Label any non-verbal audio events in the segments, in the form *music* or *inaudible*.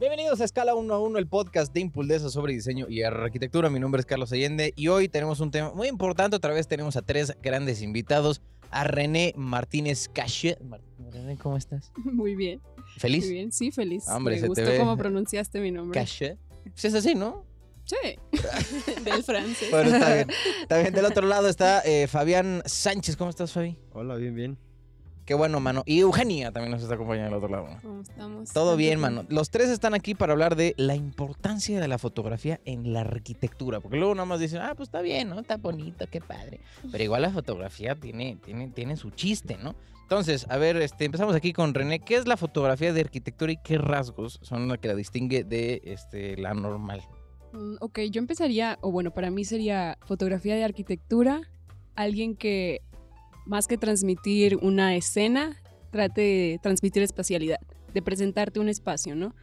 Bienvenidos a Escala 1 a 1, el podcast de Impuldesa sobre diseño y arquitectura. Mi nombre es Carlos Allende y hoy tenemos un tema muy importante. Otra vez tenemos a tres grandes invitados. A René Martínez Cache. René, ¿cómo estás? Muy bien. ¿Feliz? Muy bien, sí, feliz. Hombre, Me se te gustó ve. cómo pronunciaste mi nombre. Cache. Pues es así, ¿no? Sí. *laughs* Del francés. Bueno, está bien. *laughs* Está bien. Del otro lado está eh, Fabián Sánchez. ¿Cómo estás, Fabi? Hola, bien, bien. Qué bueno, mano. Y Eugenia también nos está acompañando del otro lado. ¿Cómo estamos? Todo bien, mano. Los tres están aquí para hablar de la importancia de la fotografía en la arquitectura. Porque luego nada más dicen, ah, pues está bien, ¿no? Está bonito, qué padre. Pero igual la fotografía tiene, tiene, tiene su chiste, ¿no? Entonces, a ver, este, empezamos aquí con René. ¿Qué es la fotografía de arquitectura y qué rasgos son los que la distingue de este, la normal? Mm, Ok, yo empezaría, o bueno, para mí sería fotografía de arquitectura, alguien que más que transmitir una escena, trate de transmitir espacialidad, de presentarte un espacio, ¿no?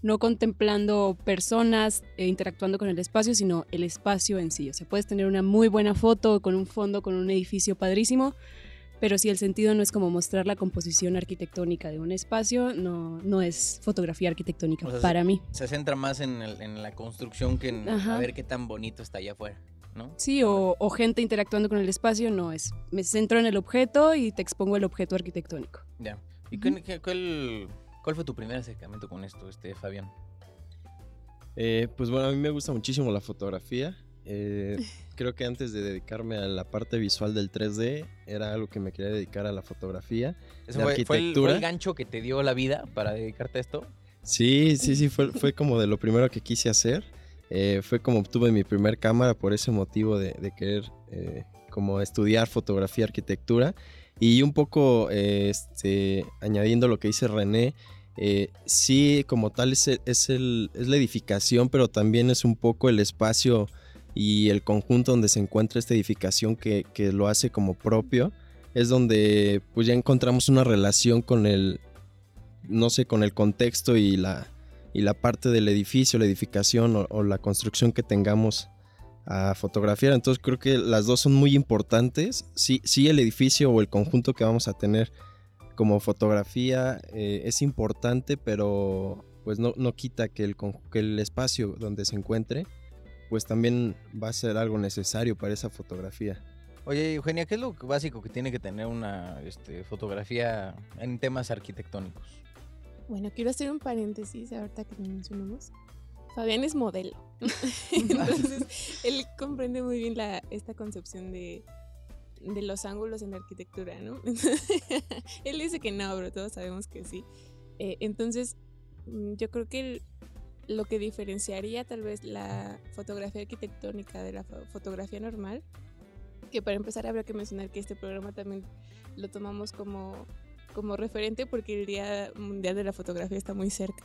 No contemplando personas e interactuando con el espacio, sino el espacio en sí. O sea, puedes tener una muy buena foto con un fondo, con un edificio padrísimo, pero si el sentido no es como mostrar la composición arquitectónica de un espacio, no, no es fotografía arquitectónica O sea, para mí. Se centra más en, el- en la construcción que en a ver qué tan bonito está allá afuera, ¿no? Sí, o, o gente interactuando con el espacio, no es. Me centro en el objeto y te expongo el objeto arquitectónico. Ya. ¿Y Ujú. qué- qué- cuál, cuál fue tu primer acercamiento con esto, este, Fabián? Eh, pues bueno, a mí me gusta muchísimo la fotografía. Eh, *laughs* creo que antes de dedicarme a la parte visual del 3D, era algo que me quería dedicar a la fotografía. ¿Ese ¿De fue, fue el, fue arquitectura? el gancho que te dio la vida para dedicarte a esto? Sí, sí, sí, fue, fue como de lo primero que quise hacer. Eh, fue como obtuve mi primer cámara por ese motivo de, querer eh, como estudiar fotografía, arquitectura. Y un poco eh, este, añadiendo lo que dice René, eh, sí, como tal es, es, el- es la edificación, pero también es un poco el espacio y el conjunto donde se encuentra esta edificación que, que lo hace como propio. Es donde pues ya encontramos una relación con el, no sé, con el contexto y la, y la parte del edificio, la edificación o, o la construcción que tengamos a fotografiar. Entonces creo que las dos son muy importantes. Sí, sí el edificio o el conjunto que vamos a tener como fotografía eh, es importante, pero pues no, no quita que el, que el espacio donde se encuentre pues también va a ser algo necesario para esa fotografía. Oye, Eugenia, ¿qué es lo básico que tiene que tener una este, fotografía en temas arquitectónicos? Bueno, quiero hacer un paréntesis ahorita que lo mencionamos. Fabián es modelo. *laughs* Entonces, él comprende muy bien la, esta concepción de, de los ángulos en la arquitectura, ¿no? *laughs* él dice que no, pero todos sabemos que sí. Eh, entonces, mm, yo creo que el- lo que diferenciaría tal vez la fotografía arquitectónica de la fo- fotografía normal, que para empezar habría que mencionar que este programa también lo tomamos como como referente porque el Día Mundial de la Fotografía está muy cerca.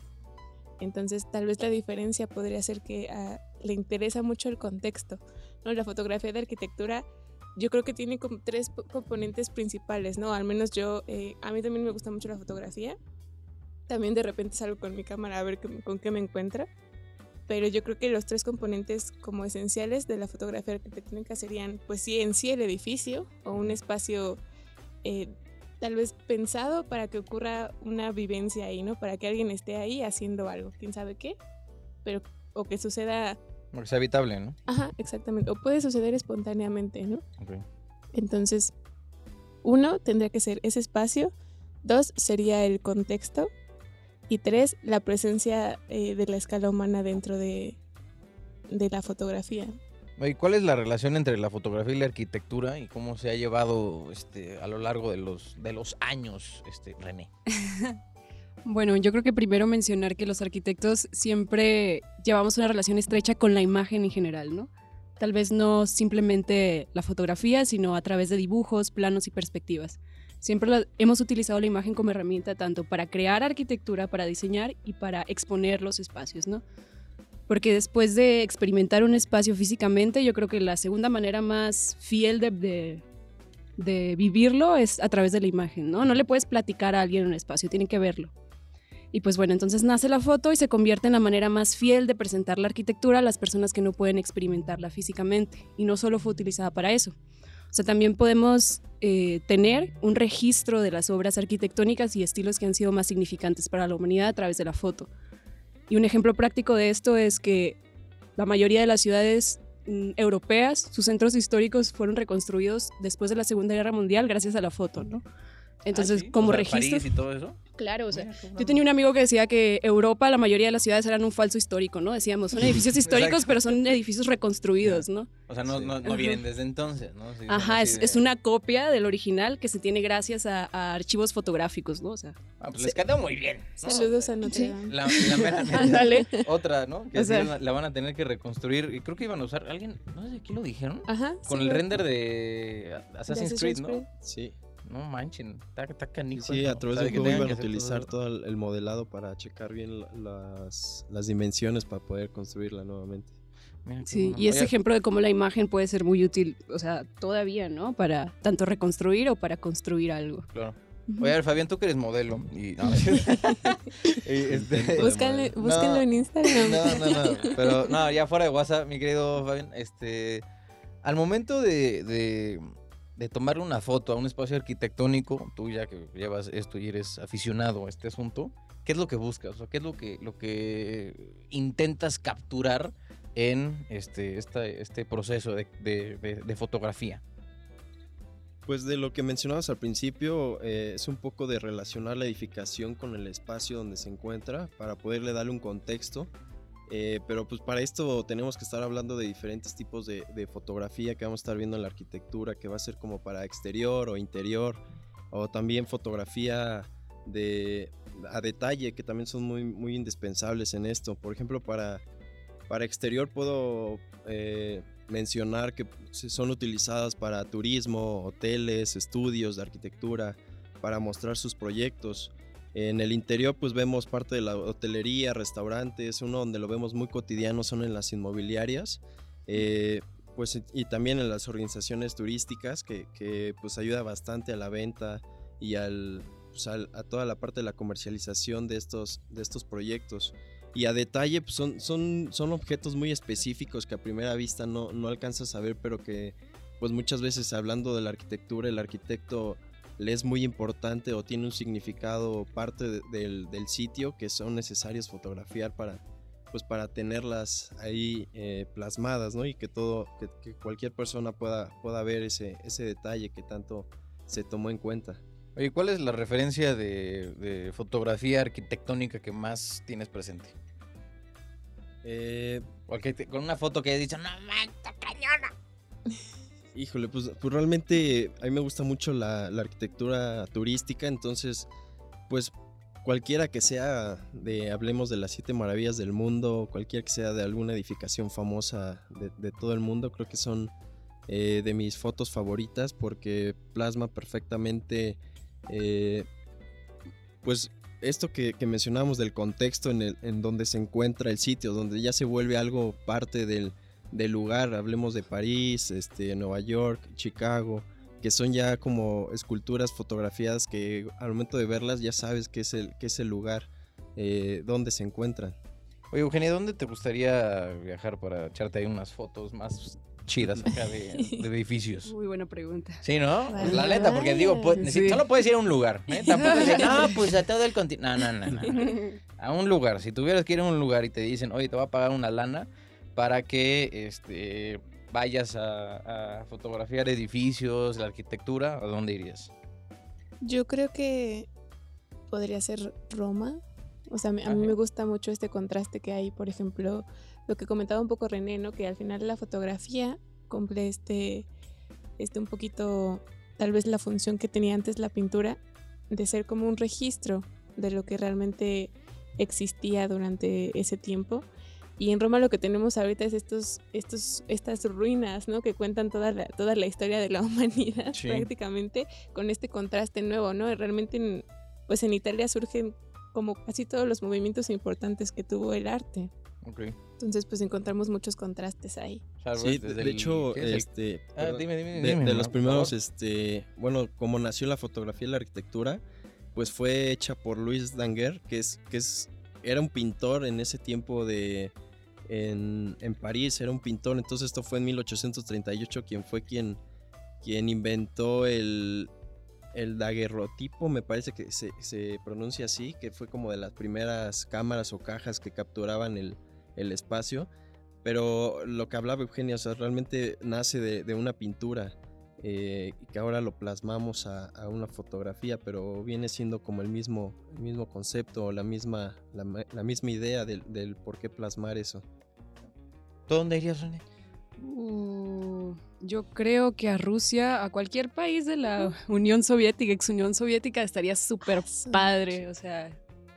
Entonces, tal vez la diferencia podría ser que ah, le interesa mucho el contexto. ¿no? La fotografía de arquitectura, yo creo que tiene como tres po- componentes principales, ¿no? Al menos yo, eh, a mí también me gusta mucho la fotografía. También de repente salgo con mi cámara a ver qué- con qué me encuentra. Pero yo creo que los tres componentes como esenciales de la fotografía arquitectónica serían, pues sí, en sí el edificio o un espacio eh, tal vez pensado para que ocurra una vivencia ahí, ¿no? Para que alguien esté ahí haciendo algo, quién sabe qué, pero o que suceda, Porque sea habitable, ¿no? ajá, exactamente, o puede suceder espontáneamente, ¿no? Entonces, uno tendría que ser ese espacio, dos sería el contexto y tres la presencia eh, de la escala humana dentro de, de la fotografía. ¿Y cuál es la relación entre la fotografía y la arquitectura y cómo se ha llevado este, a lo largo de los, de los años, este, René? *laughs* Bueno, yo creo que primero mencionar que los arquitectos siempre llevamos una relación estrecha con la imagen en general, ¿no? Tal vez no simplemente la fotografía, sino a través de dibujos, planos y perspectivas. Siempre hemos utilizado la imagen como herramienta tanto para crear arquitectura, para diseñar y para exponer los espacios, ¿no? Porque después de experimentar un espacio físicamente, yo creo que la segunda manera más fiel de, de- de vivirlo es a través de la imagen, ¿no? No le puedes platicar a alguien en un espacio, tiene que verlo. Y pues bueno, entonces nace la foto y se convierte en la manera más fiel de presentar la arquitectura a las personas que no pueden experimentarla físicamente. Y no solo fue utilizada para eso. O sea, también podemos eh, tener un registro de las obras arquitectónicas y estilos que han sido más significantes para la humanidad a través de la foto. Y un ejemplo práctico de esto es que la mayoría de las ciudades mm, europeas, sus centros históricos fueron reconstruidos después de la Segunda Guerra Mundial gracias a la foto, ¿no? Entonces, Ah, sí? como O sea, registro... París y todo eso. Claro, o sea, Mira, yo tenía un amigo que decía que Europa, la mayoría de las ciudades eran un falso histórico, ¿no? Decíamos, son edificios *laughs* históricos, Exacto. pero son edificios reconstruidos, ¿no? O sea, no, Sí. no, no Ajá. vienen desde entonces, ¿no? Sí, Ajá, es, de- es una copia del original que se tiene gracias a, a archivos fotográficos, ¿no? O sea, Ah, pues les quedó muy bien. ¿no? Saludos a Notre Sí. Dame. La, la mera. *laughs* Otra, ¿no? Que O sea- la, van a tener que reconstruir. Y creo que iban a usar. Alguien, no sé, ¿aquí lo dijeron? Ajá. Con sí, el render de Assassin's de Creed, Assassin's ¿no? Creed. Sí, No manchen, está, está canijo. sí, eso. a través O sea, del juego iban a todo utilizar todo el, el modelado para checar bien la- las, las dimensiones para poder construirla nuevamente. Mira Sí, y ese ejemplo de cómo la imagen puede ser muy útil, o sea, todavía, ¿no? Para tanto reconstruir o para construir algo. Claro. Oye, a ver, Fabián, tú que eres modelo. Y, *laughs* no, *laughs* este, Búscalo, No, búsquenlo en Instagram. No, no, no. *laughs* Pero no, ya fuera de WhatsApp, mi querido Fabián, este. Al momento de, de, de tomarle una foto a un espacio arquitectónico, tú ya que llevas esto y eres aficionado a este asunto, ¿qué es lo que buscas? O ¿qué es lo que, lo que intentas capturar en este, este proceso de- de fotografía? Pues de lo que mencionabas al principio, eh, es un poco de relacionar la edificación con el espacio donde se encuentra para poderle darle un contexto. Eh, pero pues para esto tenemos que estar hablando de diferentes tipos de, de fotografía que vamos a estar viendo en la arquitectura, que va a ser como para exterior o interior, o también fotografía de, a detalle, que también son muy, muy indispensables en esto. Por ejemplo, para, para exterior puedo eh, mencionar que son utilizadas para turismo, hoteles, estudios de arquitectura, para mostrar sus proyectos. En el interior pues vemos parte de la hotelería, restaurantes, uno donde lo vemos muy cotidiano son en las inmobiliarias, eh, pues y también en las organizaciones turísticas que, que, pues ayuda bastante a la venta y al, pues, al- a toda la parte de la comercialización de estos, de estos proyectos. Y a detalle pues, son, son, son objetos muy específicos que a primera vista no, no alcanzas a ver, pero que pues muchas veces hablando de la arquitectura, el arquitecto le es muy importante o tiene un significado parte de- del, del sitio que son necesarios fotografiar para pues para tenerlas ahí eh, plasmadas, ¿no? Y que todo, que, que cualquier persona pueda, pueda ver ese, ese detalle que tanto se tomó en cuenta. Oye, ¿cuál es la referencia de, de fotografía arquitectónica que más tienes presente? Eh, O que te- con una foto que hayas dicho, no manches, está cañona. *laughs* Híjole, pues, pues realmente a mí me gusta mucho la, arquitectura turística, entonces, pues cualquiera que sea de, hablemos de las siete maravillas del mundo, cualquiera que sea de alguna edificación famosa de, todo el mundo, creo que son eh, de mis fotos favoritas porque plasma perfectamente, eh, pues esto que, que mencionamos del contexto en, el, en donde se encuentra el sitio, donde ya se vuelve algo parte del, del lugar, hablemos de París, este, Nueva York, Chicago, que son ya como esculturas fotografiadas que al momento de verlas ya sabes que es el, que es el lugar eh, donde se encuentran. Oye, Eugenia, ¿dónde te gustaría viajar para echarte ahí unas fotos más chidas acá de, *laughs* de edificios? Muy buena pregunta. Sí, ¿no? Vale, La neta, porque digo, pues, Sí. solo puedes ir a un lugar. ¿eh? Tampoco decir, no, pues a todo el continente. No, no, no, no. *laughs* A un lugar. Si tuvieras que ir a un lugar y te dicen, oye, te va a pagar una lana para que este, vayas a, a fotografiar edificios, la arquitectura, ¿a dónde irías? Yo creo que podría ser Roma. O sea, a mí Ajá. me gusta mucho este contraste que hay, por ejemplo, lo que comentaba un poco René, ¿no? Que al final la fotografía cumple este, este un poquito, tal vez la función que tenía antes la pintura, de ser como un registro de lo que realmente existía durante ese tiempo. Y en Roma lo que tenemos ahorita es estos, estos, estas ruinas, ¿no? Que cuentan toda la, toda la historia de la *laughs* humanidad Sí. prácticamente con este contraste nuevo, ¿no? Realmente, en, pues en Italia surgen como casi todos los movimientos importantes que tuvo el arte. Ok. Entonces, pues encontramos muchos contrastes ahí. Sí, desde de, el- hecho, ¿qué es el- este, Ah, perdón, dime, dime, de, dime, de los primeros, este, bueno, como nació la fotografía y la arquitectura, pues fue hecha por Luis Daguerre, que es, que es, era un pintor en ese tiempo de, en, en París, era un pintor, entonces esto fue en 1838 quien fue quien, quien inventó el, el daguerrotipo, me parece que se, se pronuncia así, que fue como de las primeras cámaras o cajas que capturaban el, el espacio. Pero lo que hablaba Eugenia, o realmente nace de, de una pintura eh, y que ahora lo plasmamos a, a, una fotografía, pero viene siendo como el mismo, el mismo concepto, la misma, la, la misma idea del, del, por qué plasmar eso. ¿Tú dónde irías, René? Uh, yo creo que a Rusia, a cualquier país de la Unión Soviética, ex Unión Soviética, estaría súper padre. O sea,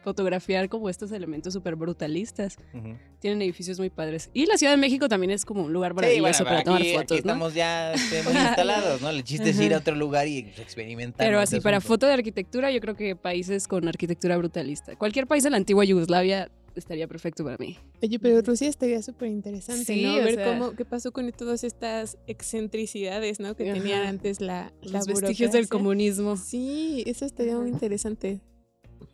fotografiar como estos elementos súper brutalistas. Uh -huh. Tienen edificios muy padres. Y la Ciudad de México también es como un lugar maravilloso sí, bueno, para aquí, tomar fotos. Aquí ¿no? estamos ya este, muy *laughs* instalados, ¿no? El chiste es ir a otro lugar y experimentar. Pero así, para foto de arquitectura, yo creo que países con arquitectura brutalista. Cualquier país de la antigua Yugoslavia estaría perfecto para mí. Oye, pero Rusia estaría súper interesante, sí, ¿no? Ver sea, cómo, qué pasó con todas estas excentricidades, ¿no? Que ajá, tenían antes la, la Los vestigios del comunismo. Sí, eso estaría ajá. muy interesante.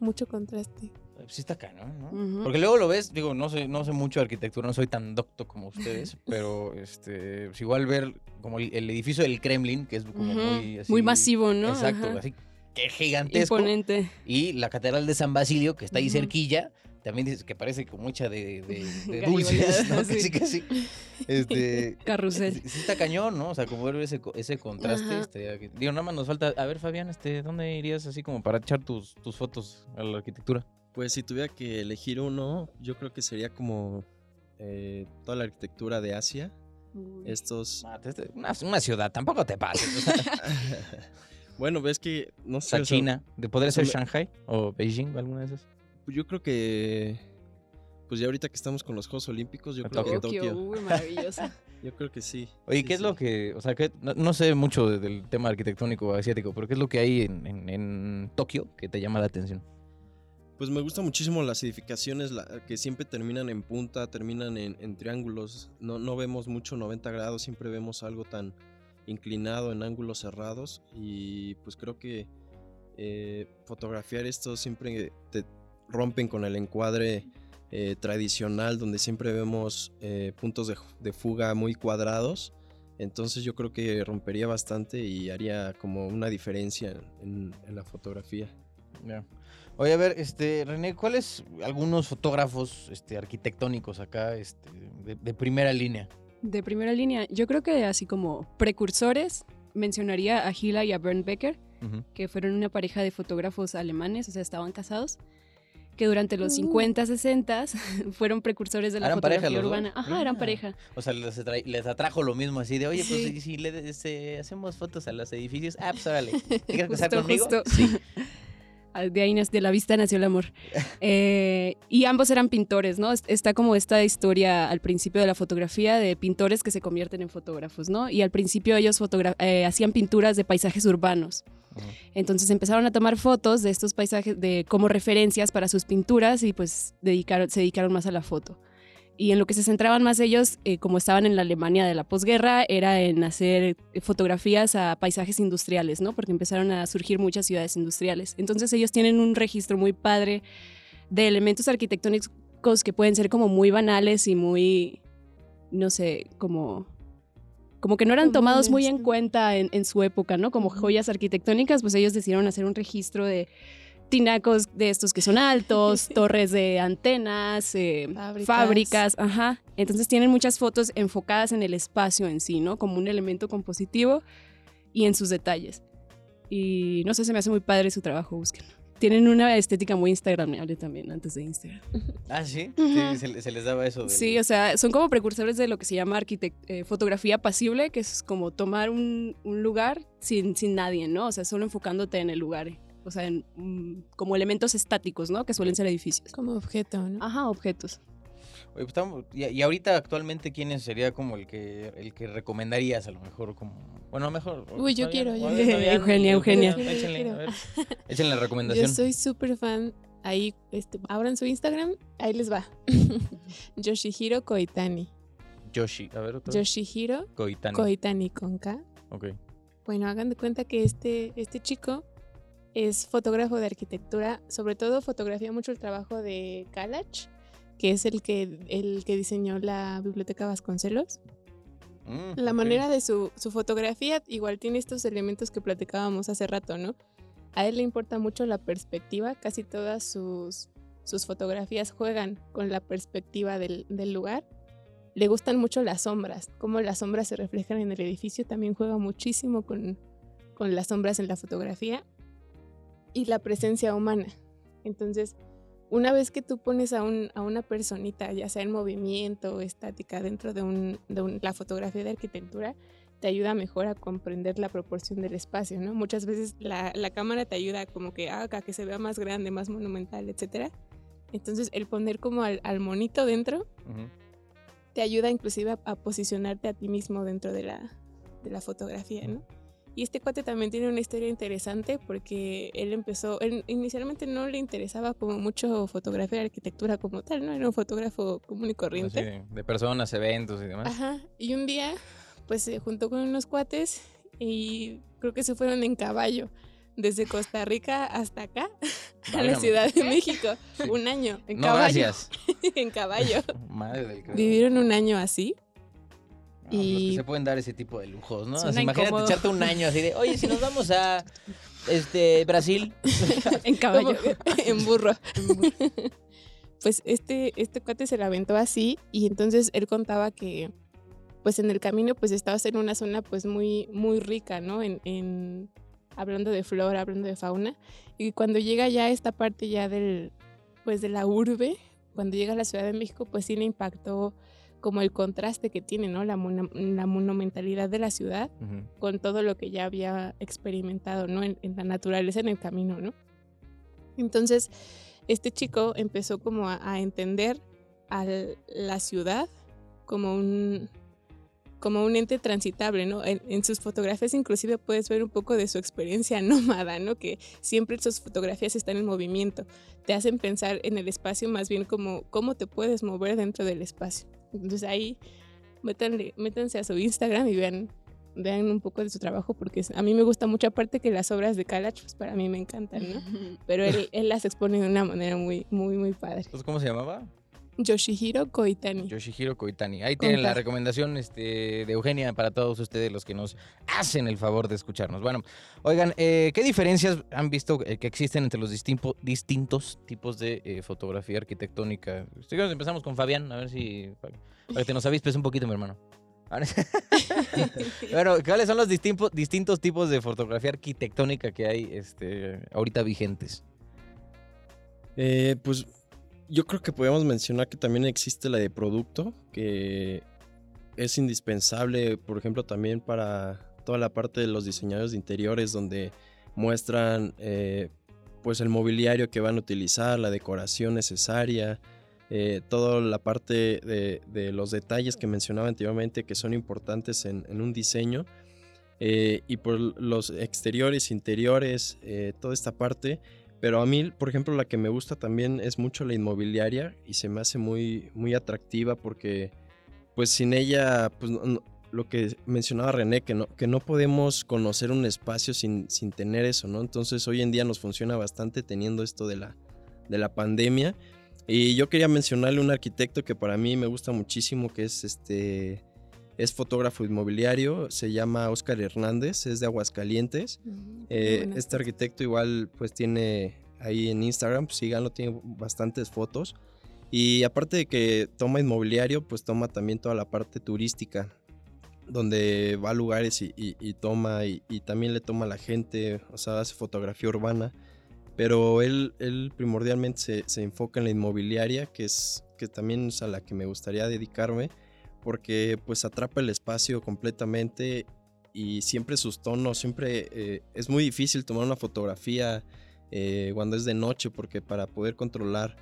Mucho contraste. Sí está cañón, ¿no? Uh -huh. Porque luego lo ves, digo, no sé, no sé mucho de arquitectura, no soy tan docto como ustedes, *laughs* pero este, pues igual ver como el, el, edificio del Kremlin, que es como uh -huh. muy así, Muy masivo, ¿no? Exacto, Ajá. así que gigantesco. Imponente. Y la Catedral de San Basilio, que está ahí uh -huh. cerquilla, también dices que parece como hecha de, de, *laughs* de dulces, ¿no? *laughs* Sí. Casi, casi. Este, *laughs* Carrusel. Sí, está cañón, ¿no? O sea, como ver ese, ese contraste. Estaría, digo, nada más nos falta. A ver, Fabián, este, ¿dónde irías así como para echar tus, tus fotos a la arquitectura? Pues si tuviera que elegir uno, yo creo que sería como eh, toda la arquitectura de Asia. Uy. Estos. Una, una, ciudad, tampoco te pases. bueno, ves que no sé. O sea, China, ¿de podría ser Shanghai o Beijing o alguna de esas? Pues yo creo que. Pues ya ahorita que estamos con los Juegos Olímpicos, yo creo Tokio. que Tokio. Uy, maravillosa. *laughs* yo creo que sí. Oye, sí, ¿qué es sí. lo que.? O sea, que no, no, sé mucho del tema arquitectónico asiático, pero ¿qué es lo que hay en, en, en Tokio que te llama la atención? Pues me gustan muchísimo las edificaciones la, que siempre terminan en punta, terminan en, en, triángulos. No, no vemos mucho 90 grados, siempre vemos algo tan inclinado en ángulos cerrados. Y pues creo que eh, fotografiar esto siempre te rompen con el encuadre eh, tradicional, donde siempre vemos eh, puntos de, de, fuga muy cuadrados. Entonces yo creo que rompería bastante y haría como una diferencia en, en la fotografía. Yeah. Oye, a ver, este, René, ¿cuáles algunos fotógrafos este, arquitectónicos acá este, de, de, primera línea? De primera línea, yo creo que así como precursores, mencionaría a Hila y a Bernd Becker, uh -huh. que fueron una pareja de fotógrafos alemanes, o sea, estaban casados, que durante los uh. 50, 60 fueron precursores de la ¿Eran fotografía pareja, urbana. Dos? Ajá, eran pareja. O sea, les, les, atrajo lo mismo, así de, oye, pues sí. si, si le, este, hacemos fotos a los edificios, ah, pues órale, ¿quieres casar conmigo? Justo. Sí. *laughs* de ahí de la vista nació el amor. *laughs* Eh, y ambos eran pintores, ¿no? Está como esta historia al principio de la fotografía de pintores que se convierten en fotógrafos, ¿no? Y al principio ellos eh, hacían pinturas de paisajes urbanos. Entonces empezaron a tomar fotos de estos paisajes de, como referencias para sus pinturas y pues dedicaron, se dedicaron más a la foto. Y en lo que se centraban más ellos, eh, como estaban en la Alemania de la posguerra, era en hacer fotografías a paisajes industriales, ¿no? Porque empezaron a surgir muchas ciudades industriales. Entonces ellos tienen un registro muy padre de elementos arquitectónicos que pueden ser como muy banales y muy, no sé, como como que no eran tomados muy en cuenta en, en su época, ¿no? Como joyas arquitectónicas, pues ellos decidieron hacer un registro de tinacos de estos que son altos, *laughs* torres de antenas, eh, fábricas. fábricas, ajá. Entonces tienen muchas fotos enfocadas en el espacio en sí, ¿no? Como un elemento compositivo y en sus detalles. Y no sé, se me hace muy padre su trabajo, búsquenlo. Tienen una estética muy instagramable también antes de Instagram. Ah, sí, uh -huh. sí se, se, les daba eso. Del... Sí, o sea, son como precursores de lo que se llama eh, fotografía pasible, que es como tomar un, un lugar sin, sin nadie, ¿no? O sea, solo enfocándote en el lugar o sea, en, um, como elementos estáticos, ¿no? Que suelen ser edificios. Como objeto, ¿no? Ajá, objetos. Oye, pues estamos, y, y, ahorita actualmente quién sería como el que el que recomendarías a lo mejor como bueno mejor uy yo quiero yo Eugenia Eugenia. échenle, a ver, échenle la recomendación. Yo soy súper fan ahí este, abran su Instagram ahí les va. *laughs* Yoshihiro Koitani. Yoshi a ver otra Yoshihiro Koitani. Koitani con K. Ok. Bueno hagan de cuenta que este este chico es fotógrafo de arquitectura, sobre todo fotografía mucho el trabajo de Kalach, que es el que, el que diseñó la biblioteca Vasconcelos. Mm, la okay. manera de su, su, fotografía igual tiene estos elementos que platicábamos hace rato, ¿no? A él le importa mucho la perspectiva, casi todas sus, sus fotografías juegan con la perspectiva del, del lugar. Le gustan mucho las sombras, cómo las sombras se reflejan en el edificio, también juega muchísimo con, con las sombras en la fotografía y la presencia humana. Entonces, una vez que tú pones a, un, a una personita, ya sea en movimiento o estática, dentro de, un, de un, la fotografía de arquitectura, te ayuda mejor a comprender la proporción del espacio, ¿no? Muchas veces la, la cámara te ayuda como que haga que se vea más grande, más monumental, etc. Entonces, el poner como al, al monito dentro te ayuda inclusive a, a posicionarte a ti mismo dentro de la, de la fotografía, ¿no? Y este cuate también tiene una historia interesante porque él empezó, él inicialmente no le interesaba como mucho fotografía de arquitectura como tal, ¿no? Era un fotógrafo común y Así corriente. de, de personas, eventos y demás. Ajá. Y un día, pues se juntó con unos cuates y creo que se fueron en caballo. Desde Costa Rica hasta acá, *laughs* a la. Ciudad de México. Un año, en No, caballo. gracias. *laughs* en caballo. *laughs* Madre del. Vivieron un año así. Los que se pueden dar ese tipo de lujos, ¿no? Así, imagínate incómodo. echarte un año así de, oye, si nos vamos a este Brasil. *laughs* En caballo. *laughs* En burro. pues este, este cuate se la aventó así y entonces él contaba que pues en el camino pues estabas en una zona pues muy, muy rica, ¿no? En, en- hablando de flora, hablando de fauna. Y cuando llega ya a esta parte ya del, pues de la urbe, cuando llega a la Ciudad de México pues sí le impactó como el contraste que tiene, ¿no? La, la monumentalidad de la ciudad Ujú. con todo lo que ya había experimentado, ¿no? En, en la naturaleza, en el camino, ¿no? Entonces, este chico empezó como a, a entender a la ciudad como un como un ente transitable, ¿no? En, en sus fotografías inclusive puedes ver un poco de su experiencia *laughs* nómada, ¿no? Que siempre sus fotografías están en movimiento. Te hacen pensar en el espacio más bien como cómo te puedes mover dentro del espacio. Entonces ahí métanle, métanse a su Instagram y vean vean un poco de su trabajo porque a mí me gusta mucho aparte que las obras de Kalach pues para mí me encantan, ¿no? *laughs* Pero él, él las expone de una manera muy muy muy padre. Entonces, ¿cómo se llamaba? Yoshihiro Koitani. Yoshihiro Koitani. Ahí tienen la recomendación este, de Eugenia para todos ustedes los que nos hacen el favor de escucharnos. Bueno, oigan, eh, ¿qué diferencias han visto eh, que existen entre los distinto- distintos tipos de eh, fotografía arquitectónica? Si empezamos con Fabián, a ver si... para, para que te nos avispes un poquito, mi hermano. *laughs* Bueno, ¿cuáles son los distintos, distintos tipos de fotografía arquitectónica que hay este, ahorita vigentes? Eh, pues yo creo que podemos mencionar que también existe la de producto, que es indispensable, por ejemplo, también para toda la parte de los diseñadores de interiores, donde muestran eh, pues el mobiliario que van a utilizar, la decoración necesaria, eh, toda la parte de, los detalles que mencionaba anteriormente que son importantes en, un diseño. eh, y por los exteriores, interiores, toda esta parte. Pero a mí, por ejemplo, la que me gusta también es mucho la inmobiliaria y se me hace muy, muy atractiva porque, pues sin ella, pues lo que mencionaba René, que no, que no podemos conocer un espacio sin, sin tener eso, ¿no? Entonces hoy en día nos funciona bastante teniendo esto de la, de la pandemia. Y yo quería mencionarle un arquitecto que para mí me gusta muchísimo, que es este... Es fotógrafo inmobiliario, se llama Oscar Hernández, es de Aguascalientes. Eh, este arquitecto igual pues tiene ahí en Instagram, pues síganlo, tiene bastantes fotos. Y aparte de que toma inmobiliario, pues toma también toda la parte turística, donde va a lugares y, y- y toma, y, y también le toma a la gente, o sea, hace fotografía urbana. Pero él, él primordialmente se, se enfoca en la inmobiliaria, que es que también es a la que me gustaría dedicarme, porque pues atrapa el espacio completamente y siempre sus tonos, siempre eh, es muy difícil tomar una fotografía eh, cuando es de noche porque para poder controlar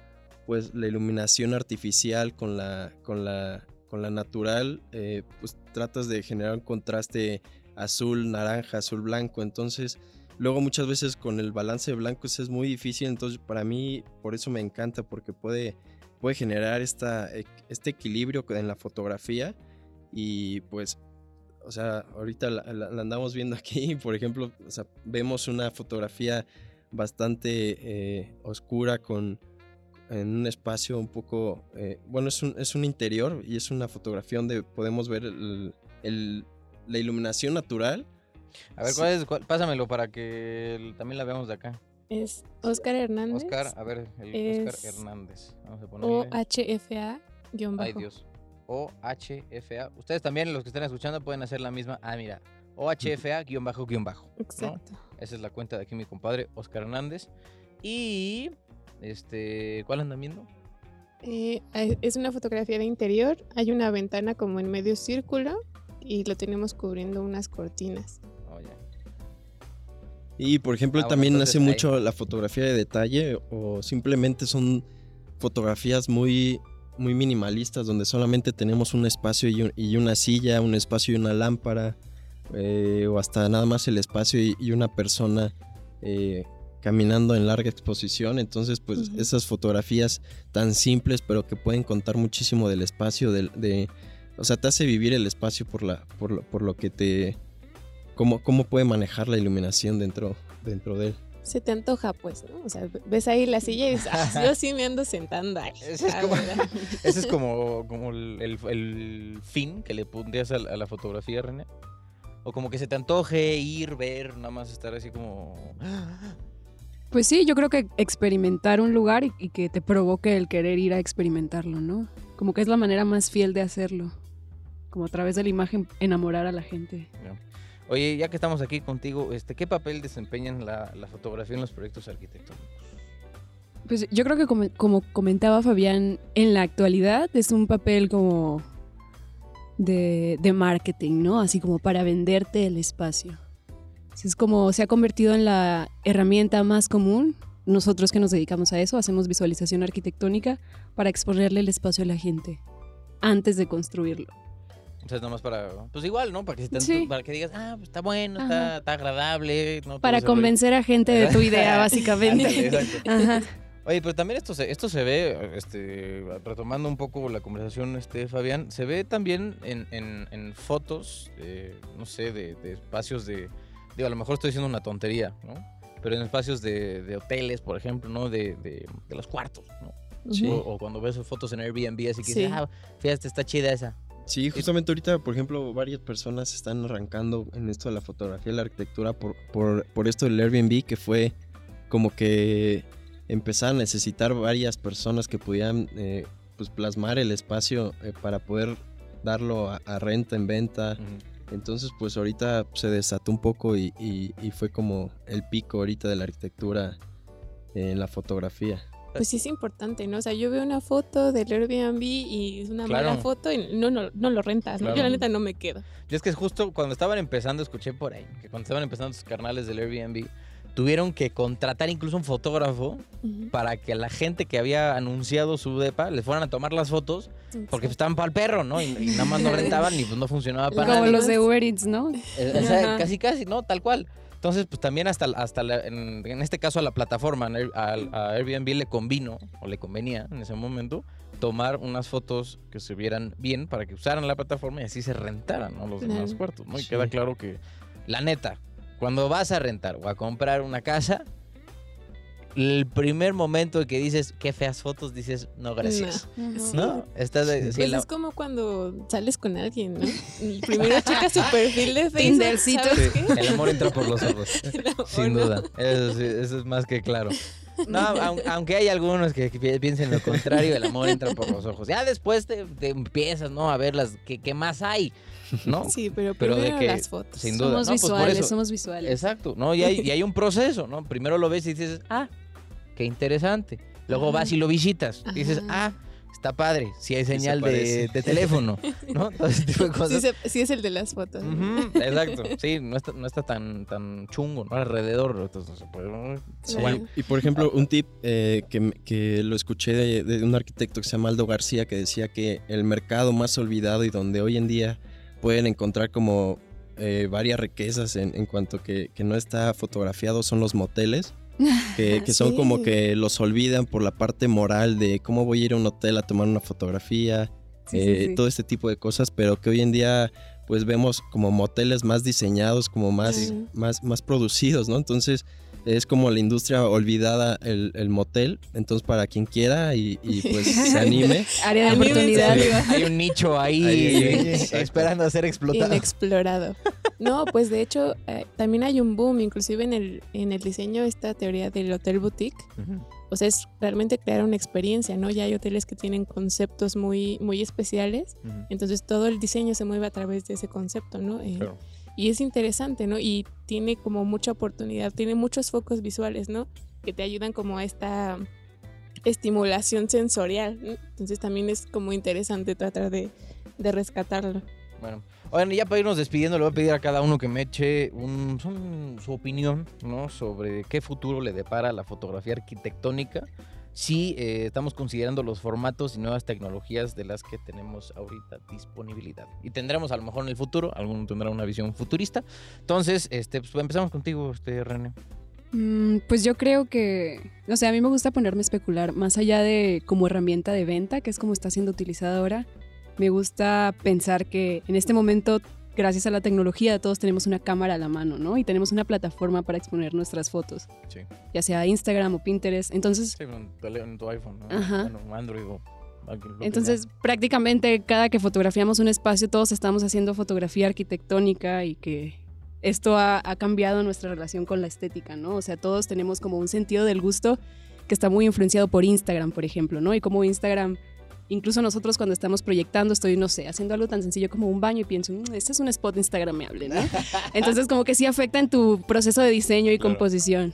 pues la iluminación artificial con la, con la, con la natural, eh, pues tratas de generar un contraste azul, naranja, azul, blanco, entonces luego muchas veces con el balance de blancos es muy difícil, entonces para mí por eso me encanta porque puede, puede generar esta, e- este equilibrio en la fotografía y pues o sea, ahorita la, la- la andamos viendo *laughs* aquí, por ejemplo, o sea, vemos una fotografía bastante eh, oscura con en un espacio un poco, eh, bueno, es un, es un interior y es una fotografía donde podemos ver el- el- la iluminación natural A ver, ¿cuál es? cuál- pásamelo para que también la veamos de acá. Es Oscar Hernández. Oscar, a ver, el Oscar Hernández. Vamos a ponerle. HFA guion Ay, bajo. Dios. OHFA. Ustedes también, los que están escuchando, pueden hacer la misma. Ah, mira. OHFA *laughs* guion bajo guion bajo. Exacto. Esa es la cuenta de aquí mi compadre, Oscar Hernández. Y. Este. ¿Cuál andan viendo? Eh, es una fotografía de interior. Hay una ventana como en medio círculo y lo tenemos cubriendo unas cortinas. Y por ejemplo, Ah, bueno, también hace ahí. mucho la fotografía de detalle o simplemente son fotografías muy, muy minimalistas donde solamente tenemos un espacio y, un- y una silla, un espacio y una lámpara eh, o hasta nada más el espacio y, y una persona eh, caminando en larga exposición. Entonces, pues esas fotografías tan simples pero que pueden contar muchísimo del espacio, del, de, o sea, te hace vivir el espacio por, la, por, lo, por lo que te... Cómo, cómo puede manejar la iluminación dentro, dentro de él. Se te antoja, pues, ¿no? O sea, ves ahí la silla y dices, "Ah, *laughs* yo sí me ando sentando ahí. Ese es Ah, como-. *laughs* Ese es como, como el, el- el fin que le pondrías a, la- a la fotografía, René. O como que se te antoje ir, ver, nada más estar así como. *gasps* Pues sí, yo creo que experimentar un lugar y, y que te provoque el querer ir a experimentarlo, ¿no? Como que es la manera más fiel de hacerlo. Como a través de la imagen enamorar a la gente. Oye, ya que estamos aquí contigo, este, ¿qué papel desempeñan la, la fotografía en los proyectos arquitectónicos? Pues yo creo que como, como comentaba Fabián, en la actualidad es un papel como de, de marketing, ¿no? Así como para venderte el espacio. Es como se ha convertido en la herramienta más común. Nosotros que nos dedicamos a eso, hacemos visualización arquitectónica para exponerle el espacio a la gente antes de construirlo. O sea, es nada más para. Pues igual, ¿no? Para que, te Sí. para que digas, ah, pues está bueno, está, está agradable. Para convencer a gente de tu *laughs* idea, básicamente. Ándale, exacto. Ajá. Oye, pero también esto se, esto se ve, este, retomando un poco la conversación, este, Fabián, se ve también en, en- en fotos, eh, no sé, de, de espacios de, digo, a lo mejor estoy diciendo una tontería, ¿no? Pero en espacios de, de hoteles, por ejemplo, ¿no? De, de- de los cuartos, ¿no? Sí. O, o cuando ves fotos en Airbnb, así que Sí. dices, ah, fíjate, está chida esa. Sí, justamente ahorita, por ejemplo, varias personas están arrancando en esto de la fotografía y la arquitectura por, por, por esto del Airbnb, que fue como que empezar a necesitar varias personas que pudieran eh, pues plasmar el espacio eh, para poder darlo a, a renta, en venta. Entonces, pues ahorita se desató un poco y, y- y fue como el pico ahorita de la arquitectura en la fotografía. Pues sí es importante, ¿no? O sea, yo veo una foto del Airbnb y es una Claro. mala foto y no, no, no lo rentas, ¿no? Yo la neta no me quedo. Y es que justo cuando estaban empezando, escuché por ahí, que cuando estaban empezando sus carnales del Airbnb, tuvieron que contratar incluso un fotógrafo para que a la gente que había anunciado su depa les fueran a tomar las fotos porque estaban para el perro, ¿no? Y, y nada más no *laughs* rentaban y pues no funcionaba para Como nadie. los de Uber Eats, ¿no? Eh, o sea, casi casi, ¿no? Tal cual. Entonces, pues también hasta, hasta la- en, en este caso a la plataforma, a, Airbnb le convino, o le convenía en ese momento, tomar unas fotos que se vieran bien para que usaran la plataforma y así se rentaran ¿no? los demás cuartos, ¿no? Y Sí. queda claro que, la neta, cuando vas a rentar o a comprar una casa, el primer momento que dices, qué feas fotos, dices, no, gracias. ¿No? Estás de, sí, Pues la- es como cuando sales con alguien, ¿no? Y Primero checas su perfil de Facebook. Tindercito. ¿sabes Sí, qué? el amor entra por los ojos. *laughs* Sin ¿no? duda, eso, sí, eso es más que claro. No, aun- aunque hay algunos que pi- piensen lo contrario, el amor entra por los ojos. Ya después te, te empiezas, ¿no? A ver las que, qué más hay, ¿no? *laughs* Sí, pero, Pero de que, las fotos. sin duda, Somos no, pues por visuales, eso. somos visuales. Exacto, ¿no? Y hay, y hay un proceso, ¿no? Primero lo ves y dices, ah, qué interesante. Luego Ajá. vas y lo visitas. Y dices, ah, está padre. Si hay se señal de, teléfono, *laughs* ¿no? Todo ese tipo de cosas. Sí, se- sí es el de las fotos. exacto, sí, no está, no está tan, tan chungo, ¿no? Alrededor, entonces se puede... Sí, Bueno. Y por ejemplo, un tip eh, que, que lo escuché de, de un arquitecto que se llama Aldo García que decía que el mercado más olvidado y donde hoy en día pueden encontrar como eh, varias riquezas en, en cuanto que, que no está fotografiado son los moteles, *laughs* que, que son como que los olvidan por la parte moral de cómo voy a ir a un hotel a tomar una fotografía, Sí, eh, sí. todo este tipo de cosas, pero que hoy en día pues vemos como moteles más diseñados, como más, más, más producidos, ¿no? Entonces es como la industria olvidada el, el motel, entonces para quien quiera y, y, pues *laughs* se anime. Área de Anímense, oportunidad. amigo. Hay un nicho ahí Ahí, exacto. esperando a ser explotado. Inexplorado. No, pues de hecho eh, también hay un boom, inclusive en el, en el diseño, esta teoría del hotel boutique. O sea, es realmente crear una experiencia, ¿no? Ya hay hoteles que tienen conceptos muy, muy especiales, entonces todo el diseño se mueve a través de ese concepto, ¿no? Eh, Claro. Y es interesante, ¿no? Y tiene como mucha oportunidad, tiene muchos focos visuales, ¿no? Que te ayudan como a esta estimulación sensorial. Entonces también es como interesante tratar de, de rescatarlo. Bueno, oigan, ya para irnos despidiendo, le voy a pedir a cada uno que me eche un, son- su opinión, ¿no? Sobre qué futuro le depara la fotografía arquitectónica si eh, estamos considerando los formatos y nuevas tecnologías de las que tenemos ahorita disponibilidad. Y tendremos a lo mejor en el futuro, alguno tendrá una visión futurista. Entonces, este, pues empezamos contigo, este, René. Mm, Pues yo creo que, o sea, a mí me gusta ponerme a especular, más allá de como herramienta de venta, que es como está siendo utilizada ahora, me gusta pensar que en este momento, gracias a la tecnología, todos tenemos una cámara a la mano, ¿no? Y tenemos una plataforma para exponer nuestras fotos, Sí. ya sea Instagram o Pinterest. Entonces, Sí, en tu, iPhone, ¿no? Ajá. Bueno, Android o entonces prácticamente cada que fotografiamos un espacio, todos estamos haciendo fotografía arquitectónica y que esto ha, ha cambiado nuestra relación con la estética, ¿no? O sea, todos tenemos como un sentido del gusto que está muy influenciado por Instagram, por ejemplo, ¿no? Y como Instagram, incluso nosotros cuando estamos proyectando, estoy, no sé, haciendo algo tan sencillo como un baño y pienso, "Mm, este es un spot instagramable, ¿no? *laughs* Entonces como que sí afecta en tu proceso de diseño y Claro. composición.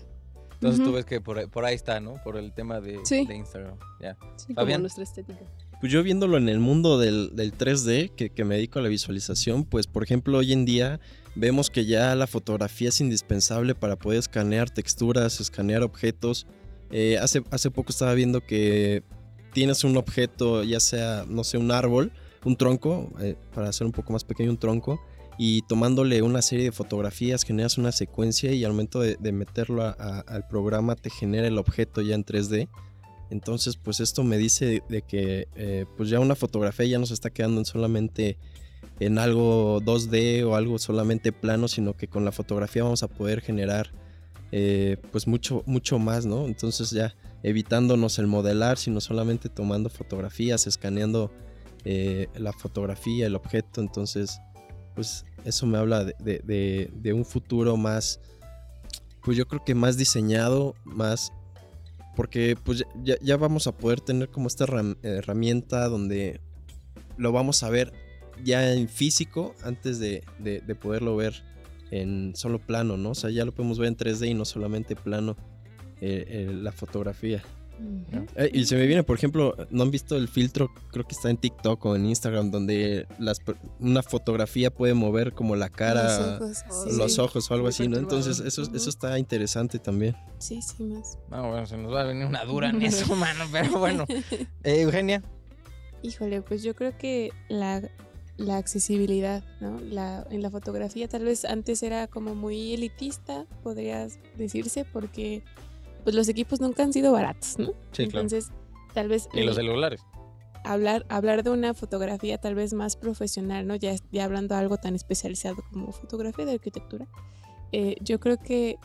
Entonces tú ves que por, ahí- por ahí está, ¿no? Por el tema de, Sí. de Instagram. Ya. Sí, como Fabián. nuestra estética. Pues yo viéndolo en el mundo del, del 3D, que, que me dedico a la visualización, pues por ejemplo hoy en día vemos que ya la fotografía es indispensable para poder escanear texturas, escanear objetos. Eh, hace, hace poco estaba viendo que tienes un objeto, ya sea, no sé, un árbol, un tronco, eh, para hacer un poco más pequeño un tronco, y tomándole una serie de fotografías generas una secuencia y al momento de, meterlo al programa te genera el objeto ya en 3D. Entonces, pues esto me dice de que eh, pues ya una fotografía ya no se está quedando en solamente en algo 2D o algo solamente plano, sino que con la fotografía vamos a poder generar eh, pues mucho, mucho más, ¿no? Entonces ya evitándonos el modelar, sino solamente tomando fotografías, escaneando eh, la fotografía, el objeto. Entonces, pues eso me habla de, un futuro más, pues yo creo que más diseñado, más porque pues ya, vamos a poder tener como esta herram- herramienta donde lo vamos a ver ya en físico antes de- de poderlo ver en solo plano, ¿no? O sea, ya lo podemos ver en 3D y no solamente plano eh, eh, la fotografía. Eh, y se me viene, por ejemplo, ¿no han visto el filtro? Creo que está en TikTok o en Instagram, donde las, per- una fotografía puede mover como la cara, los ojos, sí. los ojos o algo Muy así, ¿no? Entonces, eso, eso está interesante también. Sí, sí, más. No, bueno, se nos va a venir una dura en eso, *laughs* mano. Pero bueno. *laughs* Eh, Eugenia. Híjole, pues yo creo que la, la accesibilidad, ¿no? La, en la fotografía tal vez antes era como muy elitista, podrías decirse, porque pues los equipos nunca han sido baratos, ¿no? Sí, claro. Entonces, tal vez Y los el- celulares. hablar, hablar de una fotografía tal vez más profesional, ¿no? Ya, ya hablando de algo tan especializado como fotografía de arquitectura, eh, yo creo que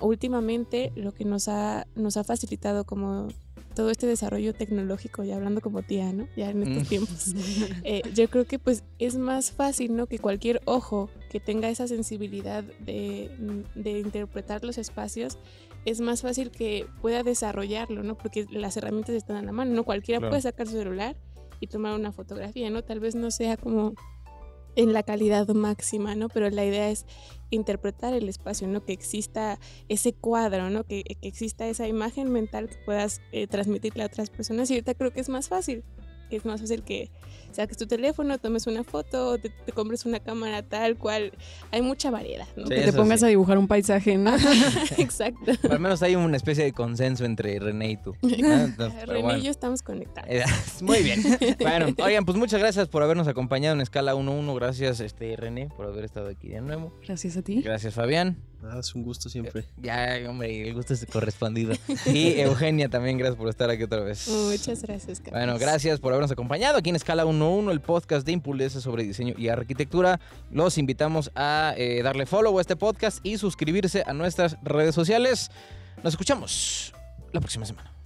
últimamente lo que nos ha, nos ha facilitado como todo este desarrollo tecnológico, ya hablando como tía, ¿no? Ya en estos Mm. tiempos. *laughs* Eh, yo creo que pues es más fácil, ¿no? Que cualquier ojo que tenga esa sensibilidad de, de interpretar los espacios, es más fácil que pueda desarrollarlo, ¿no? Porque las herramientas están a la mano, ¿no? Cualquiera Claro. puede sacar su celular y tomar una fotografía, ¿no? Tal vez no sea como en la calidad máxima, ¿no? Pero la idea es interpretar el espacio, ¿no? Que exista ese cuadro, ¿no? Que, que exista esa imagen mental que puedas eh, transmitirle a otras personas. Y ahorita creo que es más fácil. Es más fácil que saques tu teléfono, tomes una foto, te, te compres una cámara tal cual. Hay mucha variedad, ¿no? Sí, que te pongas sí. a dibujar un paisaje, ¿no? *laughs* *laughs* Exacto. Pero al menos hay una especie de consenso entre René y tú. ¿no? *laughs* Entonces, pero René bueno. y yo estamos conectados. Eh, Muy bien. Bueno, oigan, pues muchas gracias por habernos acompañado en escala 1-1. Gracias, este René, por haber estado aquí de nuevo. Gracias a ti. Gracias, Fabián. Nada, es un gusto siempre. Ya, hombre, el gusto es correspondido. Y Eugenia también, gracias por estar aquí otra vez. Muchas gracias, Carlos. Bueno, gracias por habernos acompañado aquí en Escala 1.1, el podcast de Impulesa sobre diseño y arquitectura. Los invitamos a eh, darle follow a este podcast y suscribirse a nuestras redes sociales. Nos escuchamos la próxima semana.